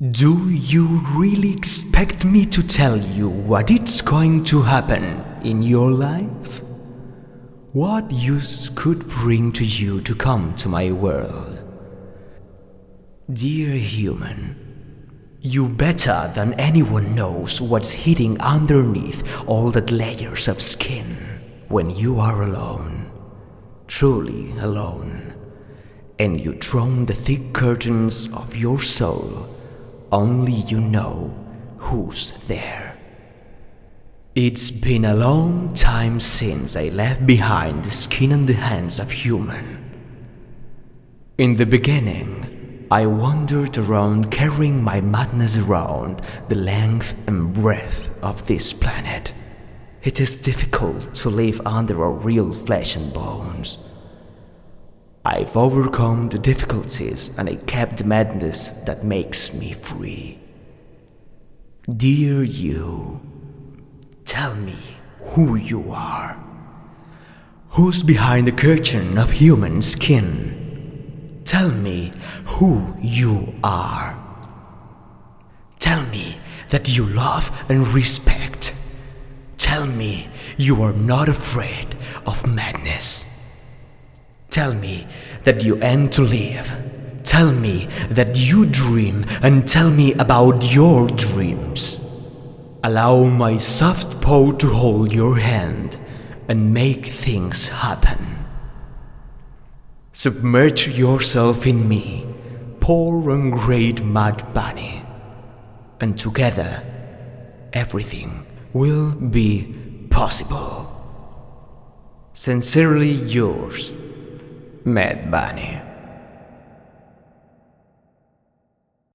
Do you really expect me to tell you what it's going to happen in your life? What use could bring to you to come to my world? Dear human, you better than anyone knows what's hidden underneath all that layers of skin when you are alone, truly alone, and you drawn the thick curtains of your soul only you know who's there. It's been a long time since I left behind the skin and the hands of human. In the beginning, I wandered around carrying my madness around the length and breadth of this planet. It is difficult to live under a real flesh and bones. I've overcome the difficulties and I kept the madness that makes me free. Dear you, tell me who you are. Who's behind the curtain of human skin? Tell me who you are. Tell me that you love and respect. Tell me you are not afraid of madness. Tell me that you aim to live. Tell me that you dream and tell me about your dreams. Allow my soft paw to hold your hand and make things happen. Submerge yourself in me, poor and great Mad Bunny, and together everything will be possible. Sincerely yours. Mad Bunny.